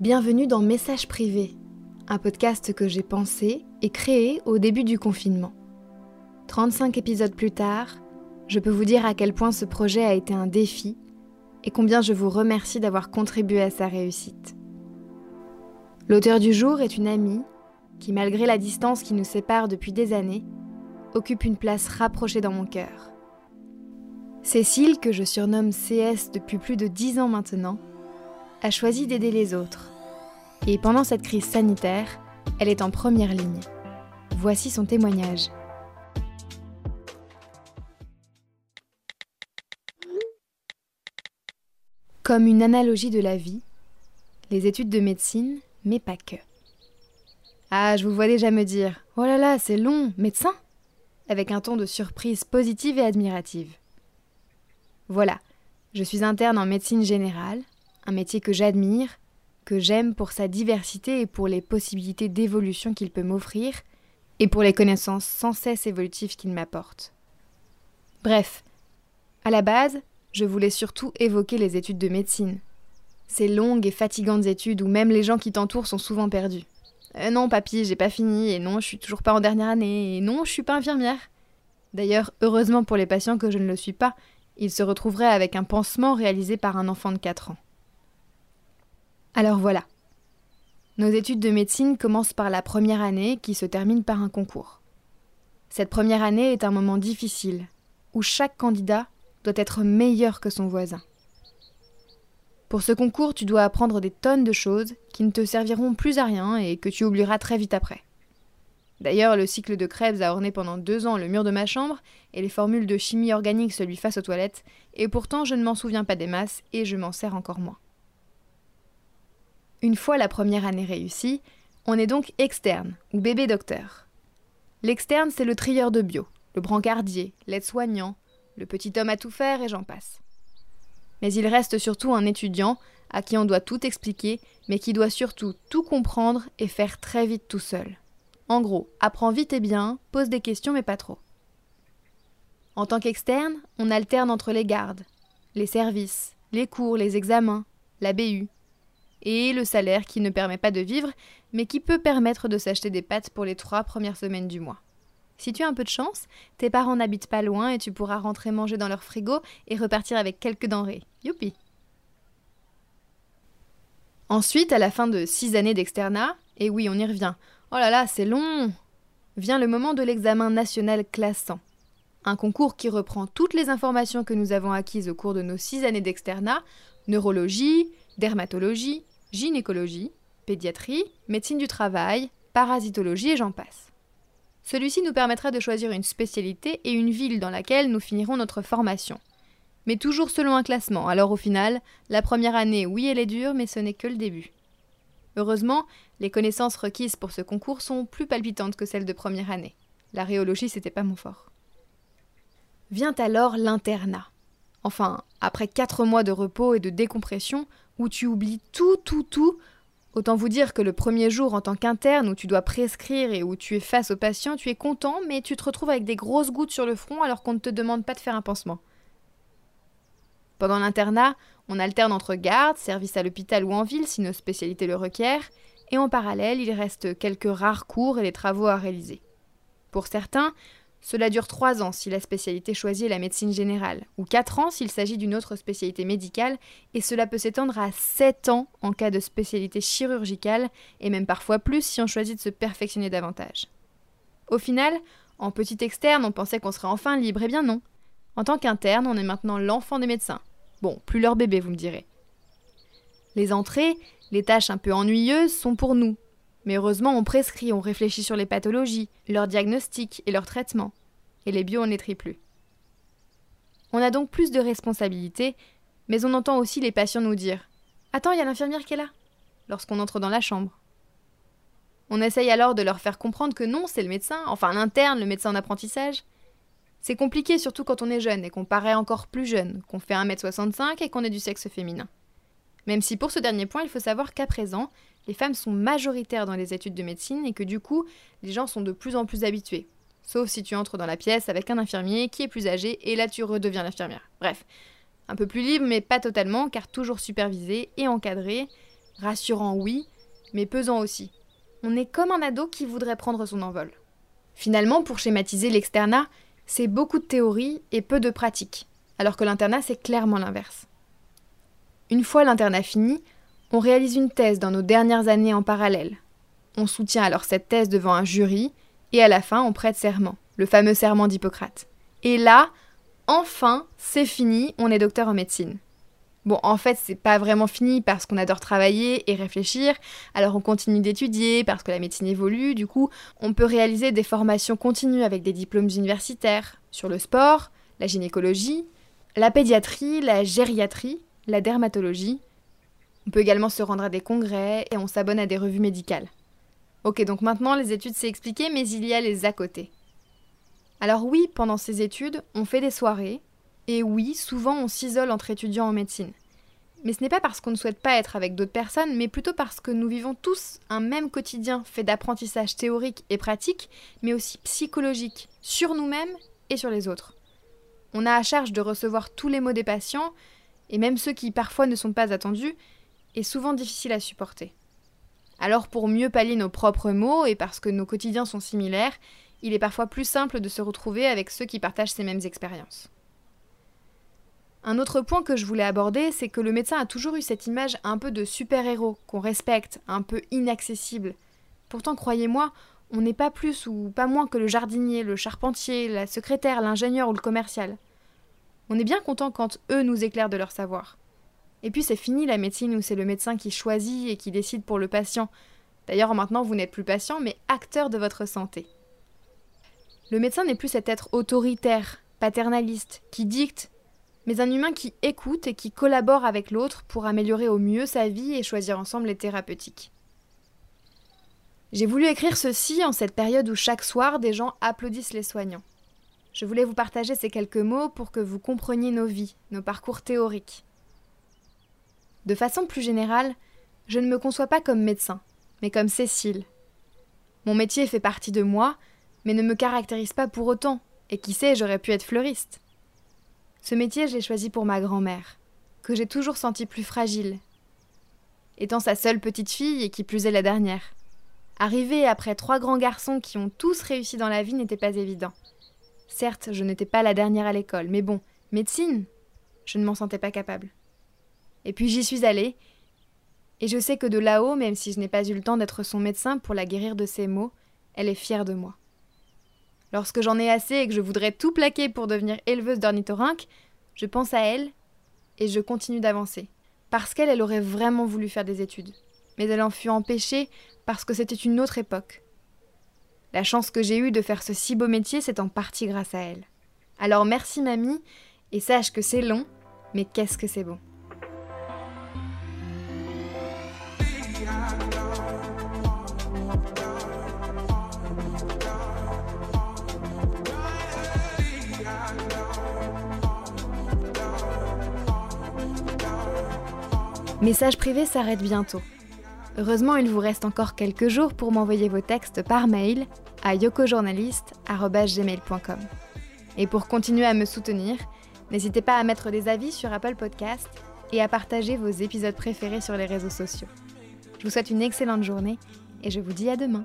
Bienvenue dans Message privé, un podcast que j'ai pensé et créé au début du confinement. 35 épisodes plus tard, je peux vous dire à quel point ce projet a été un défi et combien je vous remercie d'avoir contribué à sa réussite. L'auteur du jour est une amie qui, malgré la distance qui nous sépare depuis des années, occupe une place rapprochée dans mon cœur. Cécile, que je surnomme CS depuis plus de 10 ans maintenant, a choisi d'aider les autres. Et pendant cette crise sanitaire, elle est en première ligne. Voici son témoignage. Comme une analogie de la vie, les études de médecine, mais pas que. Ah, je vous vois déjà me dire Oh là là, c'est long, médecin avec un ton de surprise positive et admirative. Voilà, je suis interne en médecine générale, un métier que j'admire, que j'aime pour sa diversité et pour les possibilités d'évolution qu'il peut m'offrir, et pour les connaissances sans cesse évolutives qu'il m'apporte. Bref, à la base, je voulais surtout évoquer les études de médecine. Ces longues et fatigantes études où même les gens qui t'entourent sont souvent perdus. Euh, non, papy, j'ai pas fini, et non, je suis toujours pas en dernière année, et non, je suis pas infirmière. D'ailleurs, heureusement pour les patients que je ne le suis pas, ils se retrouveraient avec un pansement réalisé par un enfant de 4 ans. Alors voilà. Nos études de médecine commencent par la première année qui se termine par un concours. Cette première année est un moment difficile, où chaque candidat doit être meilleur que son voisin. Pour ce concours, tu dois apprendre des tonnes de choses qui ne te serviront plus à rien et que tu oublieras très vite après. D'ailleurs, le cycle de Krebs a orné pendant deux ans le mur de ma chambre, et les formules de chimie organique celui face aux toilettes, et pourtant je ne m'en souviens pas des masses, et je m'en sers encore moins. Une fois la première année réussie, on est donc externe, ou bébé docteur. L'externe, c'est le trieur de bio, le brancardier, l'aide-soignant, le petit homme à tout faire et j'en passe. Mais il reste surtout un étudiant à qui on doit tout expliquer, mais qui doit surtout tout comprendre et faire très vite tout seul. En gros, apprends vite et bien, pose des questions mais pas trop. En tant qu'externe, on alterne entre les gardes, les services, les cours, les examens, la BU, et le salaire qui ne permet pas de vivre, mais qui peut permettre de s'acheter des pâtes pour les trois premières semaines du mois. Si tu as un peu de chance, tes parents n'habitent pas loin et tu pourras rentrer manger dans leur frigo et repartir avec quelques denrées. Youpi Ensuite, à la fin de six années d'externat, et oui, on y revient, oh là là, c'est long Vient le moment de l'examen national classant. Un concours qui reprend toutes les informations que nous avons acquises au cours de nos six années d'externat, neurologie, dermatologie, gynécologie, pédiatrie, médecine du travail, parasitologie et j'en passe. Celui-ci nous permettra de choisir une spécialité et une ville dans laquelle nous finirons notre formation. Mais toujours selon un classement, alors au final, la première année, oui, elle est dure, mais ce n'est que le début. Heureusement, les connaissances requises pour ce concours sont plus palpitantes que celles de première année. La rhéologie, c'était pas mon fort. Vient alors l'internat. Enfin, après quatre mois de repos et de décompression, où tu oublies tout, tout, tout, autant vous dire que le premier jour en tant qu'interne, où tu dois prescrire et où tu es face au patient, tu es content, mais tu te retrouves avec des grosses gouttes sur le front alors qu'on ne te demande pas de faire un pansement. Pendant l'internat, on alterne entre garde, service à l'hôpital ou en ville si nos spécialités le requièrent, et en parallèle, il reste quelques rares cours et des travaux à réaliser. Pour certains, cela dure trois ans si la spécialité choisie est la médecine générale, ou quatre ans s'il s'agit d'une autre spécialité médicale, et cela peut s'étendre à sept ans en cas de spécialité chirurgicale, et même parfois plus si on choisit de se perfectionner davantage. Au final, en petit externe, on pensait qu'on serait enfin libre, eh bien non. En tant qu'interne, on est maintenant l'enfant des médecins. Bon, plus leur bébé, vous me direz. Les entrées, les tâches un peu ennuyeuses sont pour nous, mais heureusement, on prescrit, on réfléchit sur les pathologies, leurs diagnostics et leurs traitements. Et les bio, on les plus. On a donc plus de responsabilités, mais on entend aussi les patients nous dire Attends, il y a l'infirmière qui est là lorsqu'on entre dans la chambre. On essaye alors de leur faire comprendre que non, c'est le médecin, enfin l'interne, le médecin en apprentissage. C'est compliqué surtout quand on est jeune et qu'on paraît encore plus jeune, qu'on fait 1m65 et qu'on est du sexe féminin. Même si pour ce dernier point, il faut savoir qu'à présent, les femmes sont majoritaires dans les études de médecine et que du coup, les gens sont de plus en plus habitués. Sauf si tu entres dans la pièce avec un infirmier qui est plus âgé et là tu redeviens l'infirmière. Bref, un peu plus libre mais pas totalement car toujours supervisé et encadré. Rassurant, oui, mais pesant aussi. On est comme un ado qui voudrait prendre son envol. Finalement, pour schématiser l'externat, c'est beaucoup de théorie et peu de pratique, alors que l'internat, c'est clairement l'inverse. Une fois l'internat fini, on réalise une thèse dans nos dernières années en parallèle. On soutient alors cette thèse devant un jury, et à la fin, on prête serment, le fameux serment d'Hippocrate. Et là, enfin, c'est fini, on est docteur en médecine. Bon, en fait, c'est pas vraiment fini parce qu'on adore travailler et réfléchir, alors on continue d'étudier parce que la médecine évolue, du coup, on peut réaliser des formations continues avec des diplômes universitaires sur le sport, la gynécologie, la pédiatrie, la gériatrie, la dermatologie. On peut également se rendre à des congrès et on s'abonne à des revues médicales. Ok, donc maintenant les études c'est expliqué, mais il y a les à côté. Alors oui, pendant ces études, on fait des soirées, et oui, souvent on s'isole entre étudiants en médecine. Mais ce n'est pas parce qu'on ne souhaite pas être avec d'autres personnes, mais plutôt parce que nous vivons tous un même quotidien fait d'apprentissage théorique et pratique, mais aussi psychologique, sur nous-mêmes et sur les autres. On a à charge de recevoir tous les mots des patients, et même ceux qui parfois ne sont pas attendus, et souvent difficiles à supporter. Alors pour mieux pallier nos propres mots, et parce que nos quotidiens sont similaires, il est parfois plus simple de se retrouver avec ceux qui partagent ces mêmes expériences. Un autre point que je voulais aborder, c'est que le médecin a toujours eu cette image un peu de super-héros, qu'on respecte, un peu inaccessible. Pourtant, croyez-moi, on n'est pas plus ou pas moins que le jardinier, le charpentier, la secrétaire, l'ingénieur ou le commercial. On est bien content quand eux nous éclairent de leur savoir. Et puis c'est fini la médecine où c'est le médecin qui choisit et qui décide pour le patient. D'ailleurs maintenant vous n'êtes plus patient mais acteur de votre santé. Le médecin n'est plus cet être autoritaire, paternaliste, qui dicte, mais un humain qui écoute et qui collabore avec l'autre pour améliorer au mieux sa vie et choisir ensemble les thérapeutiques. J'ai voulu écrire ceci en cette période où chaque soir des gens applaudissent les soignants. Je voulais vous partager ces quelques mots pour que vous compreniez nos vies, nos parcours théoriques. De façon plus générale, je ne me conçois pas comme médecin, mais comme Cécile. Mon métier fait partie de moi, mais ne me caractérise pas pour autant, et qui sait, j'aurais pu être fleuriste. Ce métier, je l'ai choisi pour ma grand-mère, que j'ai toujours sentie plus fragile. Étant sa seule petite fille et qui plus est la dernière. Arriver après trois grands garçons qui ont tous réussi dans la vie n'était pas évident. Certes, je n'étais pas la dernière à l'école, mais bon, médecine Je ne m'en sentais pas capable. Et puis j'y suis allée, et je sais que de là-haut, même si je n'ai pas eu le temps d'être son médecin pour la guérir de ses maux, elle est fière de moi. Lorsque j'en ai assez et que je voudrais tout plaquer pour devenir éleveuse d'ornithorynque, je pense à elle et je continue d'avancer. Parce qu'elle, elle aurait vraiment voulu faire des études. Mais elle en fut empêchée parce que c'était une autre époque. La chance que j'ai eue de faire ce si beau métier, c'est en partie grâce à elle. Alors merci mamie, et sache que c'est long, mais qu'est-ce que c'est bon. Message privé s'arrête bientôt. Heureusement, il vous reste encore quelques jours pour m'envoyer vos textes par mail à yokojournaliste.gmail.com. Et pour continuer à me soutenir, n'hésitez pas à mettre des avis sur Apple Podcast et à partager vos épisodes préférés sur les réseaux sociaux. Je vous souhaite une excellente journée et je vous dis à demain.